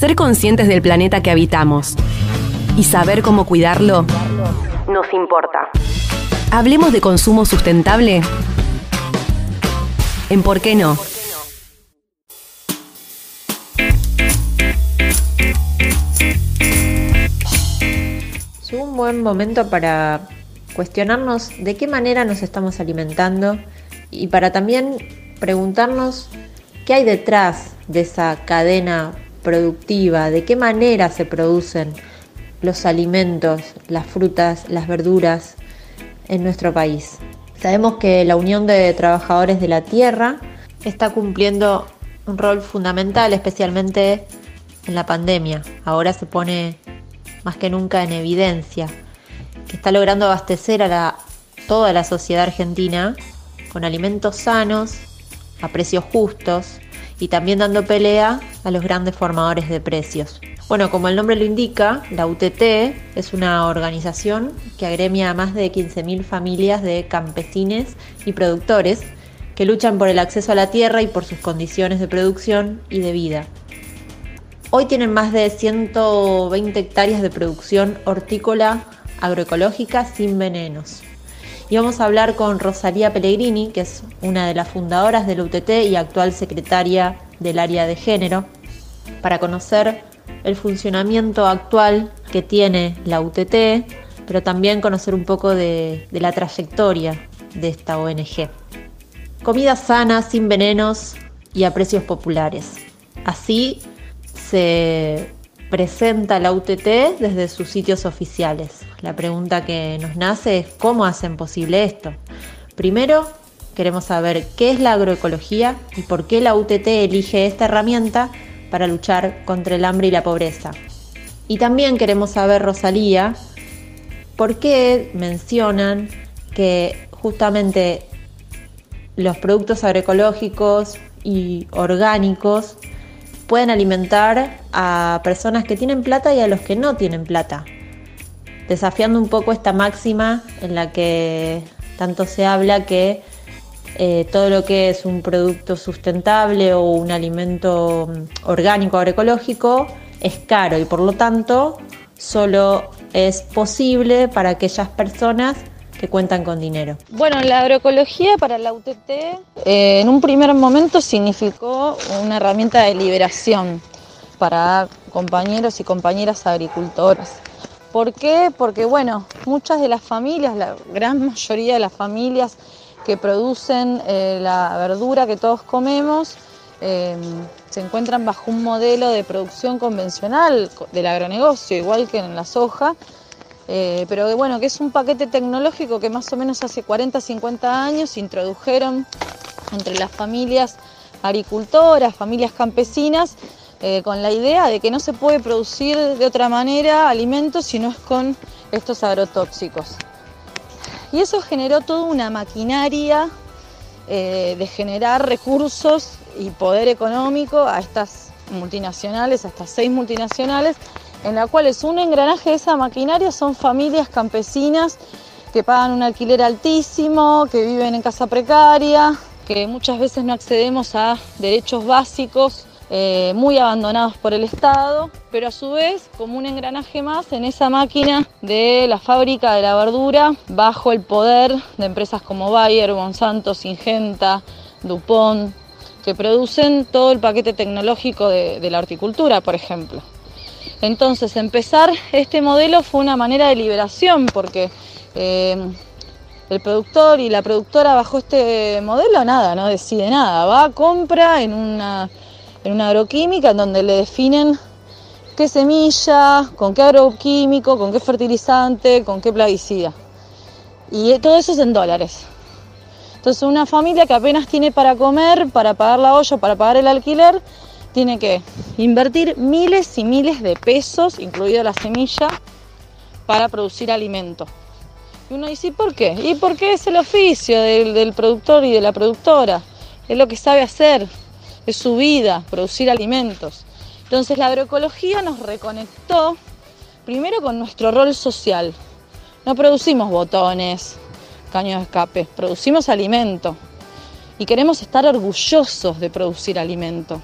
ser conscientes del planeta que habitamos y saber cómo cuidarlo nos importa. Hablemos de consumo sustentable. ¿En por qué no? Es un buen momento para cuestionarnos de qué manera nos estamos alimentando y para también preguntarnos qué hay detrás de esa cadena productiva, de qué manera se producen los alimentos, las frutas, las verduras en nuestro país. Sabemos que la Unión de Trabajadores de la Tierra está cumpliendo un rol fundamental, especialmente en la pandemia. Ahora se pone más que nunca en evidencia que está logrando abastecer a toda la sociedad argentina con alimentos sanos, a precios justos y también dando pelea a los grandes formadores de precios. Bueno, como el nombre lo indica, la UTT es una organización que agremia a más de 15.000 familias de campesines y productores que luchan por el acceso a la tierra y por sus condiciones de producción y de vida. Hoy tienen más de 120 hectáreas de producción hortícola agroecológica sin venenos. Y vamos a hablar con Rosalía Pellegrini, que es una de las fundadoras del UTT y actual secretaria del área de género, para conocer el funcionamiento actual que tiene la UTT, pero también conocer un poco de, de la trayectoria de esta ONG. Comida sana, sin venenos y a precios populares. Así se presenta la UTT desde sus sitios oficiales. La pregunta que nos nace es cómo hacen posible esto. Primero, queremos saber qué es la agroecología y por qué la UTT elige esta herramienta para luchar contra el hambre y la pobreza. Y también queremos saber, Rosalía, por qué mencionan que justamente los productos agroecológicos y orgánicos pueden alimentar a personas que tienen plata y a los que no tienen plata, desafiando un poco esta máxima en la que tanto se habla que eh, todo lo que es un producto sustentable o un alimento mm, orgánico agroecológico es caro y por lo tanto solo es posible para aquellas personas que cuentan con dinero. Bueno, la agroecología para la UTT eh, en un primer momento significó una herramienta de liberación para compañeros y compañeras agricultoras. ¿Por qué? Porque bueno, muchas de las familias, la gran mayoría de las familias que producen eh, la verdura que todos comemos, eh, se encuentran bajo un modelo de producción convencional del agronegocio, igual que en la soja, eh, pero bueno, que es un paquete tecnológico que más o menos hace 40, 50 años introdujeron entre las familias agricultoras, familias campesinas, eh, con la idea de que no se puede producir de otra manera alimentos si no es con estos agrotóxicos. Y eso generó toda una maquinaria eh, de generar recursos y poder económico a estas multinacionales, a estas seis multinacionales, en la cual es un engranaje de esa maquinaria, son familias campesinas que pagan un alquiler altísimo, que viven en casa precaria, que muchas veces no accedemos a derechos básicos eh, muy abandonados por el Estado, pero a su vez como un engranaje más en esa máquina de la fábrica de la verdura bajo el poder de empresas como Bayer, Monsanto, Singenta, Dupont, que producen todo el paquete tecnológico de la horticultura, por ejemplo. Entonces, empezar este modelo fue una manera de liberación porque eh, el productor y la productora bajo este modelo nada, no decide nada, va, compra en una, en una agroquímica en donde le definen qué semilla, con qué agroquímico, con qué fertilizante, con qué plaguicida. Y todo eso es en dólares. Entonces una familia que apenas tiene para comer, para pagar la olla, para pagar el alquiler, tiene que invertir miles y miles de pesos, incluida la semilla, para producir alimento. Y uno dice, ¿por qué? ¿Y por qué es el oficio del, productor y de la productora? Es lo que sabe hacer, es su vida, producir alimentos. Entonces la agroecología nos reconectó primero con nuestro rol social. No producimos botones, caños de escape, producimos alimento. Y queremos estar orgullosos de producir alimento.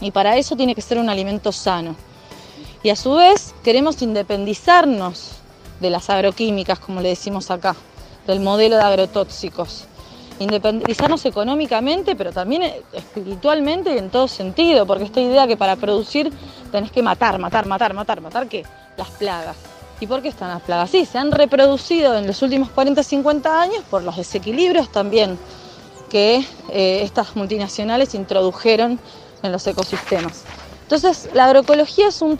Y para eso tiene que ser un alimento sano. Y a su vez queremos independizarnos de las agroquímicas, como le decimos acá, del modelo de agrotóxicos. Independizarnos económicamente, pero también espiritualmente y en todo sentido, porque esta idea que para producir tenés que matar, matar, matar, matar, matar, ¿qué? Las plagas. ¿Y por qué están las plagas? Sí, se han reproducido en los últimos 40, 50 años por los desequilibrios también que eh, estas multinacionales introdujeron en los ecosistemas. Entonces, la agroecología es un,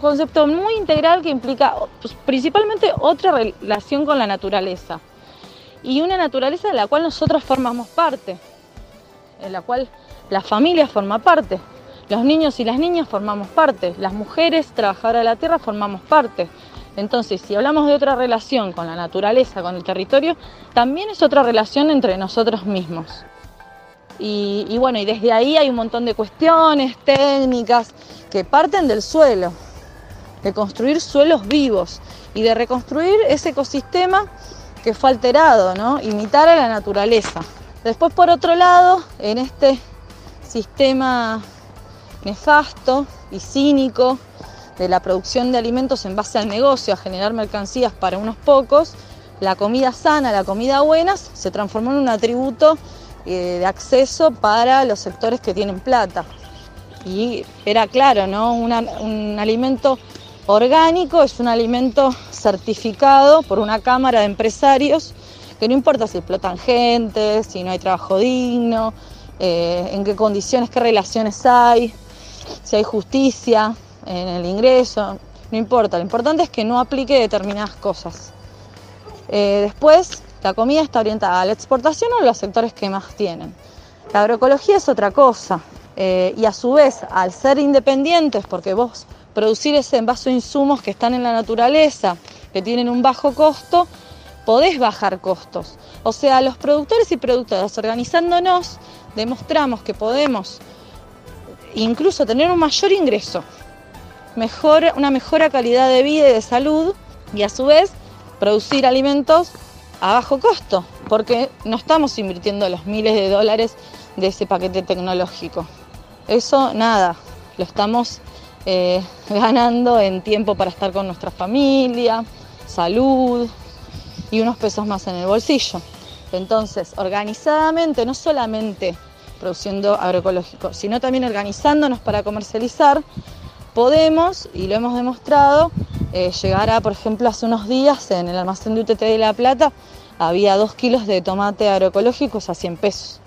concepto muy integral que implica pues, principalmente otra relación con la naturaleza y una naturaleza de la cual nosotros formamos parte, en la cual la familia forma parte, los niños y las niñas formamos parte, las mujeres trabajadoras de la tierra formamos parte. Entonces, si hablamos de otra relación con la naturaleza, con el territorio, también es otra relación entre nosotros mismos. Y, bueno, y desde ahí hay un montón de cuestiones, técnicas, que parten del suelo, de construir suelos vivos y de reconstruir ese ecosistema que fue alterado, ¿no? Imitar a la naturaleza. Después, por otro lado, en este sistema nefasto y cínico de la producción de alimentos en base al negocio, a generar mercancías para unos pocos, la comida sana, la comida buena, se transformó en un atributo eh, de acceso para los sectores que tienen plata. Y era claro, ¿no? un alimento orgánico es un alimento certificado por una cámara de empresarios que no importa si explotan gente, si no hay trabajo digno, eh, en qué condiciones, qué relaciones hay, si hay justicia en el ingreso, no importa, lo importante es que no aplique determinadas cosas. Eh, después, la comida está orientada a la exportación o a los sectores que más tienen. La agroecología es otra cosa. Eh, y a su vez, al ser independientes, porque vos producir ese envaso de insumos que están en la naturaleza, que tienen un bajo costo, podés bajar costos. O sea, los productores y productoras organizándonos, demostramos que podemos incluso tener un mayor ingreso, mejor, una mejora calidad de vida y de salud y a su vez producir alimentos a bajo costo, porque no estamos invirtiendo los miles de dólares de ese paquete tecnológico. Eso nada, lo estamos eh, ganando en tiempo para estar con nuestra familia, salud y unos pesos más en el bolsillo. Entonces, organizadamente, no solamente produciendo agroecológico, sino también organizándonos para comercializar, podemos, y lo hemos demostrado, eh, llegar a, por ejemplo, hace unos días en el almacén de UTT de La Plata había dos kilos de tomate agroecológicos a 100 pesos.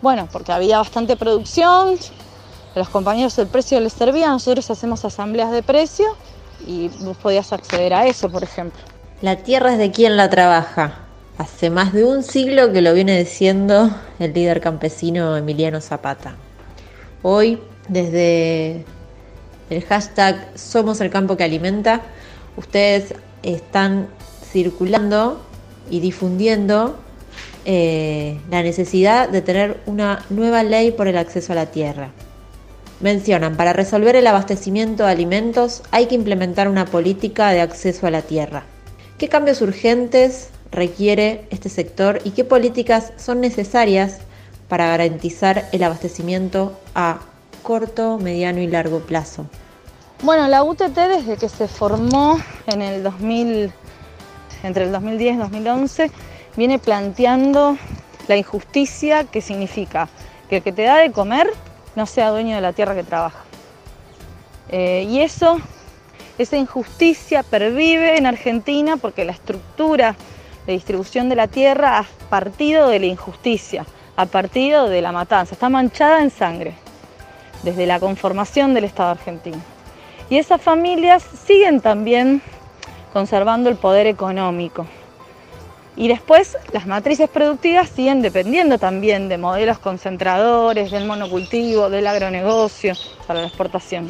Bueno, porque había bastante producción, los compañeros el precio les servía, nosotros hacemos asambleas de precio y vos podías acceder a eso, por ejemplo. La tierra es de quien la trabaja. Hace más de un siglo que lo viene diciendo el líder campesino Emiliano Zapata. Hoy, desde el hashtag Somos el campo que alimenta, ustedes están circulando y difundiendo eh, la necesidad de tener una nueva ley por el acceso a la tierra. Mencionan, para resolver el abastecimiento de alimentos hay que implementar una política de acceso a la tierra. ¿Qué cambios urgentes requiere este sector y qué políticas son necesarias para garantizar el abastecimiento a corto, mediano y largo plazo? Bueno, la UTT desde que se formó en el 2000, entre el 2010 y 2011, viene planteando la injusticia que significa que el que te da de comer no sea dueño de la tierra que trabaja. Eh, y eso, esa injusticia pervive en Argentina porque la estructura de distribución de la tierra ha partido de la injusticia, ha partido de la matanza, está manchada en sangre desde la conformación del Estado argentino. Y esas familias siguen también conservando el poder económico. Y después las matrices productivas siguen dependiendo también de modelos concentradores, del monocultivo, del agronegocio para la exportación.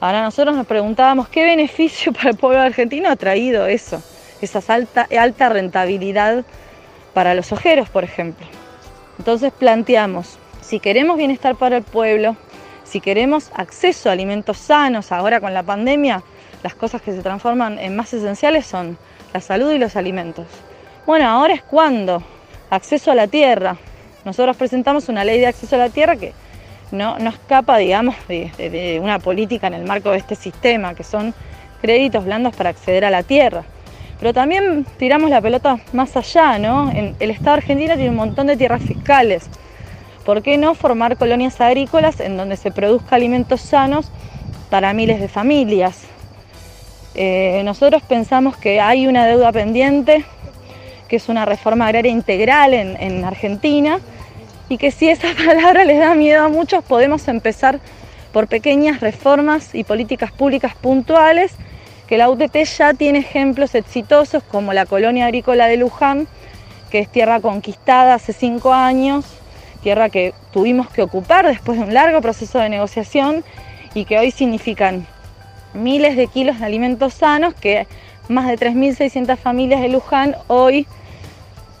Ahora nosotros nos preguntábamos qué beneficio para el pueblo argentino ha traído eso, esa alta, alta rentabilidad para los ojeros, por ejemplo. Entonces planteamos, si queremos bienestar para el pueblo, si queremos acceso a alimentos sanos, ahora con la pandemia, las cosas que se transforman en más esenciales son la salud y los alimentos. Bueno, ahora es cuando. Acceso a la tierra. Nosotros presentamos una ley de acceso a la tierra que no, no escapa, digamos, de, una política en el marco de este sistema, que son créditos blandos para acceder a la tierra. Pero también tiramos la pelota más allá, ¿no? el Estado argentino tiene un montón de tierras fiscales. ¿Por qué no formar colonias agrícolas en donde se produzca alimentos sanos para miles de familias? Eh, nosotros pensamos que hay una deuda pendiente, que es una reforma agraria integral en, en Argentina, y que si esa palabra les da miedo a muchos, podemos empezar por pequeñas reformas y políticas públicas puntuales, que la UTT ya tiene ejemplos exitosos como la colonia agrícola de Luján, que es tierra conquistada hace cinco años, tierra que tuvimos que ocupar después de un largo proceso de negociación y que hoy significan miles de kilos de alimentos sanos que más de 3.600 familias de Luján hoy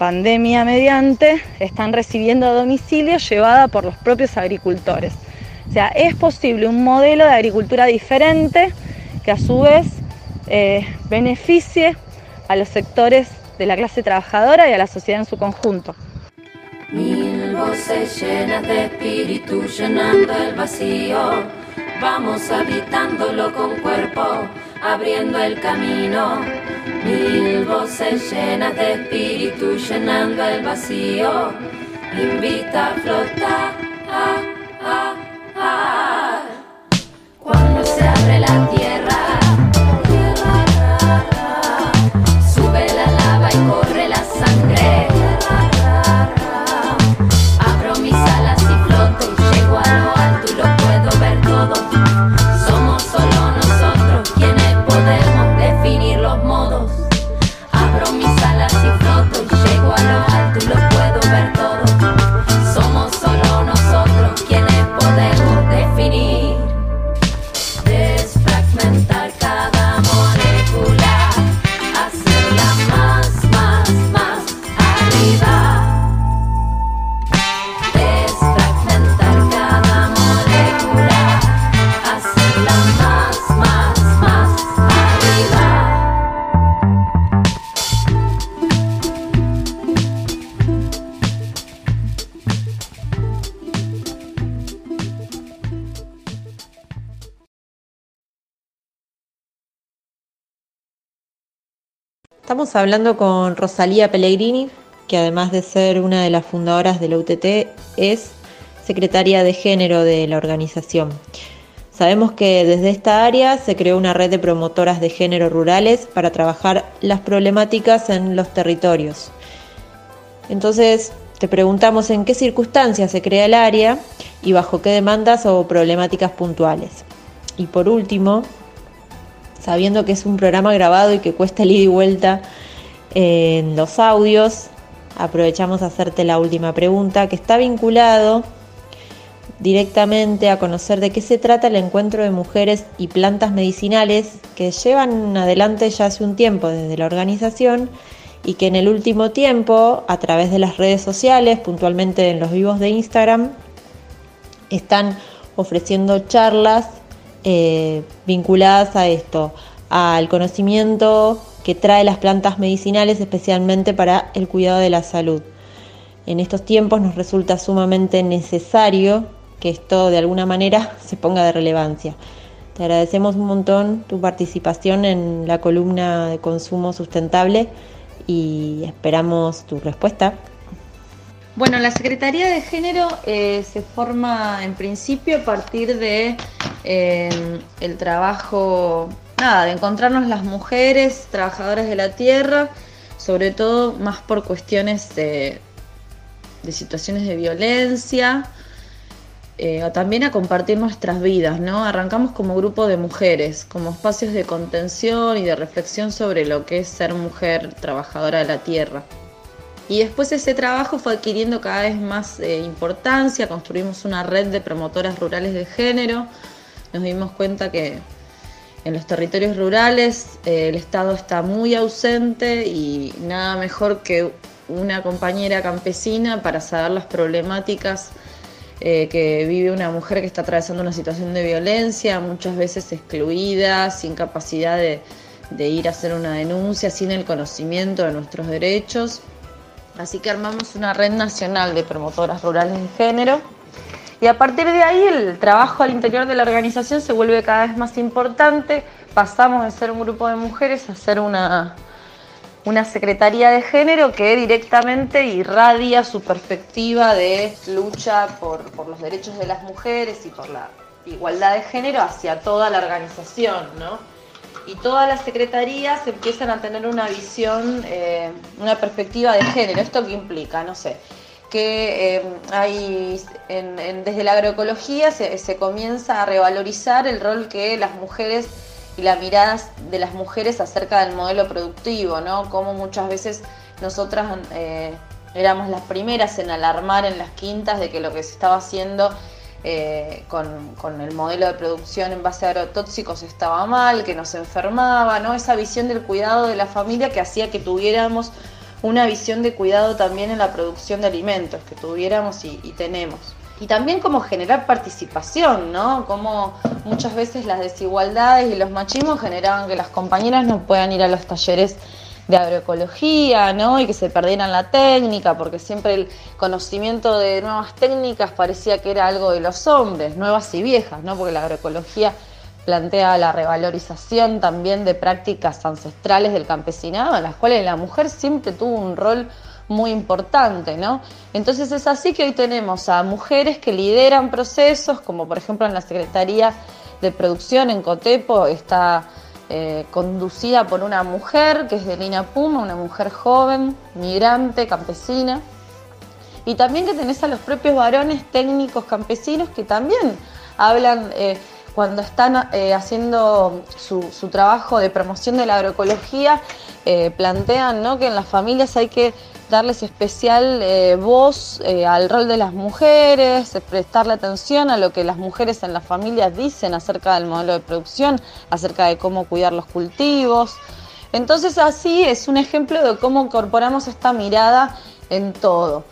pandemia mediante, están recibiendo a domicilio llevada por los propios agricultores. O sea, es posible un modelo de agricultura diferente que a su vez eh, beneficie a los sectores de la clase trabajadora y a la sociedad en su conjunto. Voces llenas de espíritu llenando el vacío, vamos habitándolo con cuerpo, abriendo el camino Mil voces llenas de espíritu llenando el vacío. Invita a flotar. Hablando con Rosalía Pellegrini, que además de ser una de las fundadoras de la UTT, es secretaria de género de la organización. Sabemos que desde esta área se creó una red de promotoras de género rurales para trabajar las problemáticas en los territorios. Entonces, te preguntamos en qué circunstancias se crea el área y bajo qué demandas o problemáticas puntuales. Y por último, sabiendo que es un programa grabado y que cuesta el ida y vuelta en los audios, aprovechamos a hacerte la última pregunta que está vinculado directamente a conocer de qué se trata el encuentro de mujeres y plantas medicinales que llevan adelante ya hace un tiempo desde la organización y que en el último tiempo, a través de las redes sociales, puntualmente en los vivos de Instagram, están ofreciendo charlas eh, vinculadas a esto, al conocimiento que trae las plantas medicinales, especialmente para el cuidado de la salud. En estos tiempos nos resulta sumamente necesario que esto de alguna manera se ponga de relevancia. Te agradecemos un montón tu participación en la columna de consumo sustentable y esperamos tu respuesta. Bueno, la Secretaría de Género eh, se forma en principio a partir de eh, el trabajo, nada, de encontrarnos las mujeres trabajadoras de la tierra, sobre todo más por cuestiones de, situaciones de violencia, eh, también a compartir nuestras vidas, ¿no? Arrancamos como grupo de mujeres, como espacios de contención y de reflexión sobre lo que es ser mujer trabajadora de la tierra. Y después ese trabajo fue adquiriendo cada vez más eh, importancia, construimos una red de promotoras rurales de género, nos dimos cuenta que en los territorios rurales eh, el Estado está muy ausente y nada mejor que una compañera campesina para saber las problemáticas eh, que vive una mujer que está atravesando una situación de violencia, muchas veces excluida, sin capacidad de ir a hacer una denuncia, sin el conocimiento de nuestros derechos. Así que armamos una red nacional de promotoras rurales de género Y a partir de ahí el trabajo al interior de la organización se vuelve cada vez más importante, pasamos de ser un grupo de mujeres a ser una, una secretaría de género que directamente irradia su perspectiva de lucha por, por, los derechos de las mujeres y por la igualdad de género hacia toda la organización, ¿no? Y todas las secretarías empiezan a tener una visión, eh, una perspectiva de género. ¿Esto qué implica? No sé. Que eh, hay desde la agroecología se, comienza a revalorizar el rol que las mujeres y la mirada de las mujeres acerca del modelo productivo, ¿no? Como muchas veces nosotras eh, éramos las primeras en alarmar en las quintas de que lo que se estaba haciendo eh, con, el modelo de producción en base a agrotóxicos estaba mal, que nos enfermaba, ¿no? Esa visión del cuidado de la familia que hacía que tuviéramos una visión de cuidado también en la producción de alimentos, que tuviéramos y tenemos y también como generar participación, ¿no? Como muchas veces las desigualdades y los machismos generaban que las compañeras no puedan ir a los talleres de agroecología, ¿no? Y que se perdieran la técnica, porque siempre el conocimiento de nuevas técnicas parecía que era algo de los hombres, nuevas y viejas, ¿no? Porque la agroecología plantea la revalorización también de prácticas ancestrales del campesinado, en las cuales la mujer siempre tuvo un rol muy importante, ¿no? Entonces es así que hoy tenemos a mujeres que lideran procesos, como por ejemplo en la Secretaría de Producción en Cotepo está eh, conducida por una mujer que es de Lina Puma, una mujer joven, migrante, campesina. Y también que tenés a los propios varones técnicos campesinos que también hablan eh, cuando están eh, haciendo su, su, trabajo de promoción de la agroecología, plantean ¿no? que en las familias hay que darles especial eh, voz eh, al rol de las mujeres, prestarle atención a lo que las mujeres en las familias dicen acerca del modelo de producción, acerca de cómo cuidar los cultivos. Entonces así es un ejemplo de cómo incorporamos esta mirada en todo.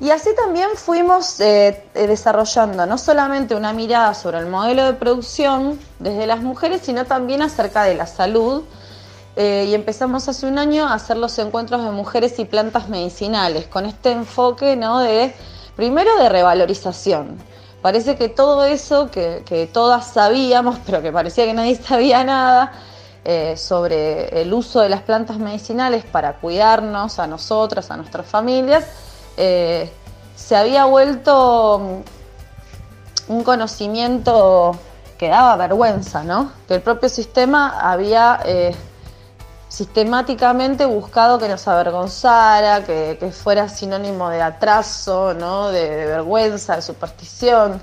Y así también fuimos eh, desarrollando no solamente una mirada sobre el modelo de producción desde las mujeres, sino también acerca de la salud, eh, y empezamos hace un año a hacer los encuentros de mujeres y plantas medicinales, con este enfoque ¿no? de, primero de revalorización. Parece que todo eso que, todas sabíamos, pero que parecía que nadie sabía nada, eh, sobre el uso de las plantas medicinales para cuidarnos a nosotras, a nuestras familias, eh, se había vuelto un conocimiento que daba vergüenza, ¿no? Que el propio sistema había sistemáticamente buscado que nos avergonzara, que, fuera sinónimo de atraso, ¿no? de, vergüenza, de superstición.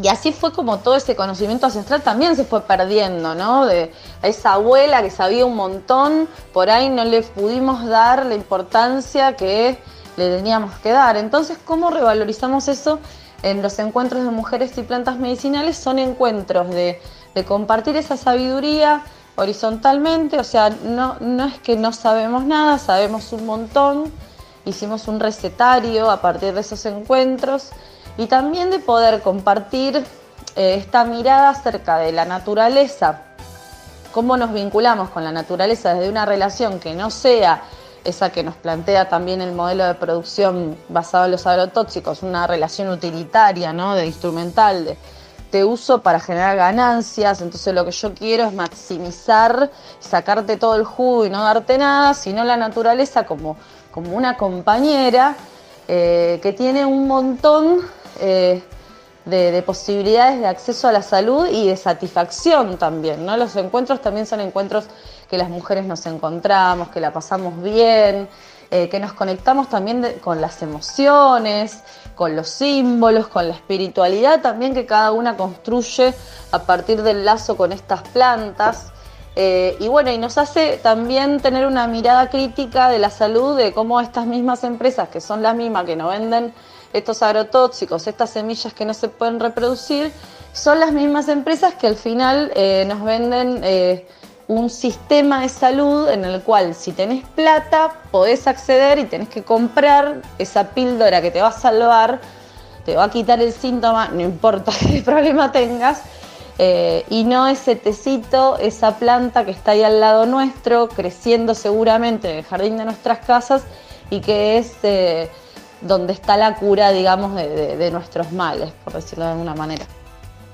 Y así fue como todo ese conocimiento ancestral también se fue perdiendo, ¿no? De esa abuela que sabía un montón, por ahí no le pudimos dar la importancia que le teníamos que dar. Entonces, ¿cómo revalorizamos eso? En los encuentros de mujeres y plantas medicinales son encuentros de, compartir esa sabiduría, horizontalmente, o sea, no, no es que no sabemos nada, sabemos un montón, hicimos un recetario a partir de esos encuentros y también de poder compartir eh, esta mirada acerca de la naturaleza, cómo nos vinculamos con la naturaleza desde una relación que no sea esa que nos plantea también el modelo de producción basado en los agrotóxicos, una relación utilitaria, ¿no? de instrumental, de, te uso para generar ganancias, entonces lo que yo quiero es maximizar, sacarte todo el jugo y no darte nada, sino la naturaleza como, como una compañera eh, que tiene un montón eh, de, posibilidades de acceso a la salud y de satisfacción también. Los encuentros también son encuentros que las mujeres nos encontramos, que la pasamos bien, eh, que nos conectamos también con las emociones, con los símbolos, con la espiritualidad también que cada una construye a partir del lazo con estas plantas. Eh, y bueno, y nos hace también tener una mirada crítica de la salud, de cómo estas mismas empresas, que son las mismas que nos venden estos agrotóxicos, estas semillas que no se pueden reproducir, son las mismas empresas que al final eh, nos venden un sistema de salud en el cual si tenés plata podés acceder y tenés que comprar esa píldora que te va a salvar, te va a quitar el síntoma, no importa qué problema tengas, eh, y no ese tecito, esa planta que está ahí al lado nuestro, creciendo seguramente en el jardín de nuestras casas y que es... Eh, donde está la cura, digamos, de, nuestros males, por decirlo de alguna manera.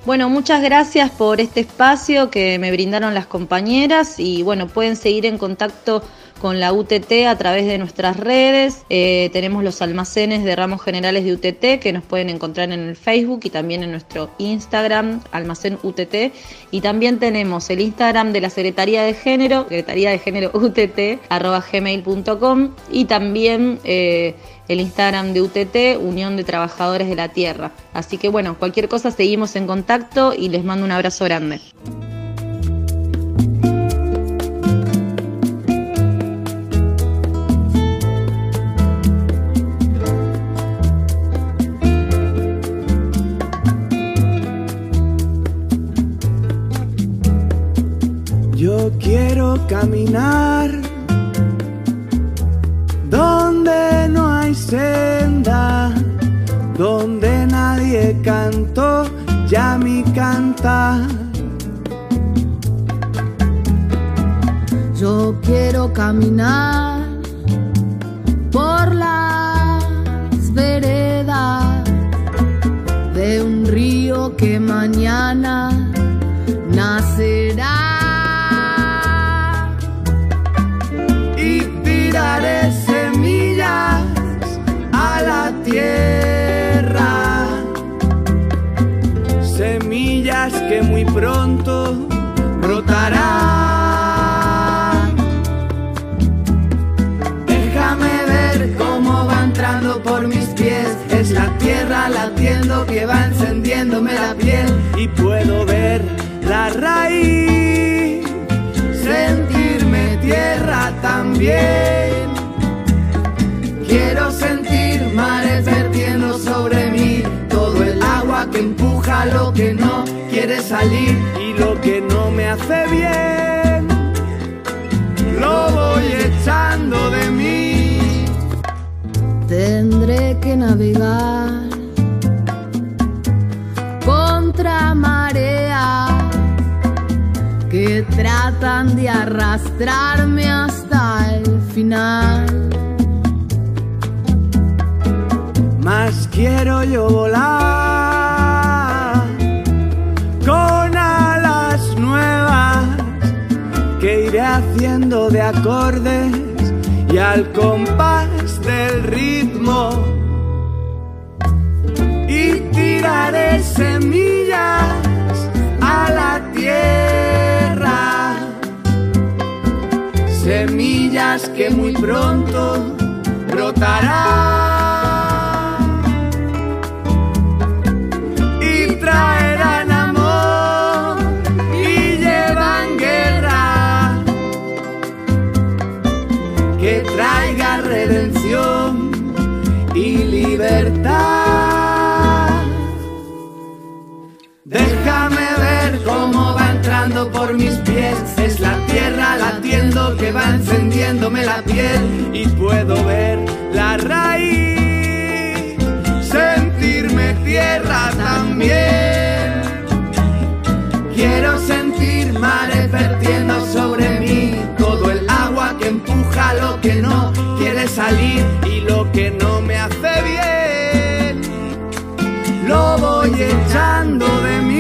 Bueno, muchas gracias por este espacio que me brindaron las compañeras y bueno, pueden seguir en contacto con la UTT a través de nuestras redes. Eh, tenemos los almacenes de ramos generales de UTT que nos pueden encontrar en el Facebook y también en nuestro Instagram, almacén UTT. Y también tenemos el Instagram de la Secretaría de Género, Secretaría de Género UTT, arroba gmail.com y también eh, el Instagram de UTT, Unión de Trabajadores de la Tierra. Así que bueno, cualquier cosa seguimos en contacto y les mando un abrazo grande. Caminar donde no hay senda, donde nadie cantó ya mi canta. Yo quiero caminar por las veredas de un río que mañana muy pronto brotarán. Déjame ver cómo va entrando por mis pies, es la tierra latiendo que va encendiéndome la piel y puedo ver la raíz, sentirme tierra también. Quiero sentir mares vertiendo sobre mí todo el agua que empuja lo que no quiere salir y lo que no me hace bien. Lo voy echando de mí. Tendré que navegar contra marea que tratan de arrastrarme hasta el final. más quiero yo volar acordes y al compás del ritmo. Y tiraré semillas a la tierra. Semillas que muy pronto brotarán traiga redención y libertad. Déjame ver cómo va entrando por mis pies, es la tierra latiendo que va encendiéndome la piel y puedo ver la raíz, sentirme tierra también. Quiero sentir mares vertiendo sobre mí todo el empuja lo que no quiere salir y lo que no me hace bien, lo voy echando de mí.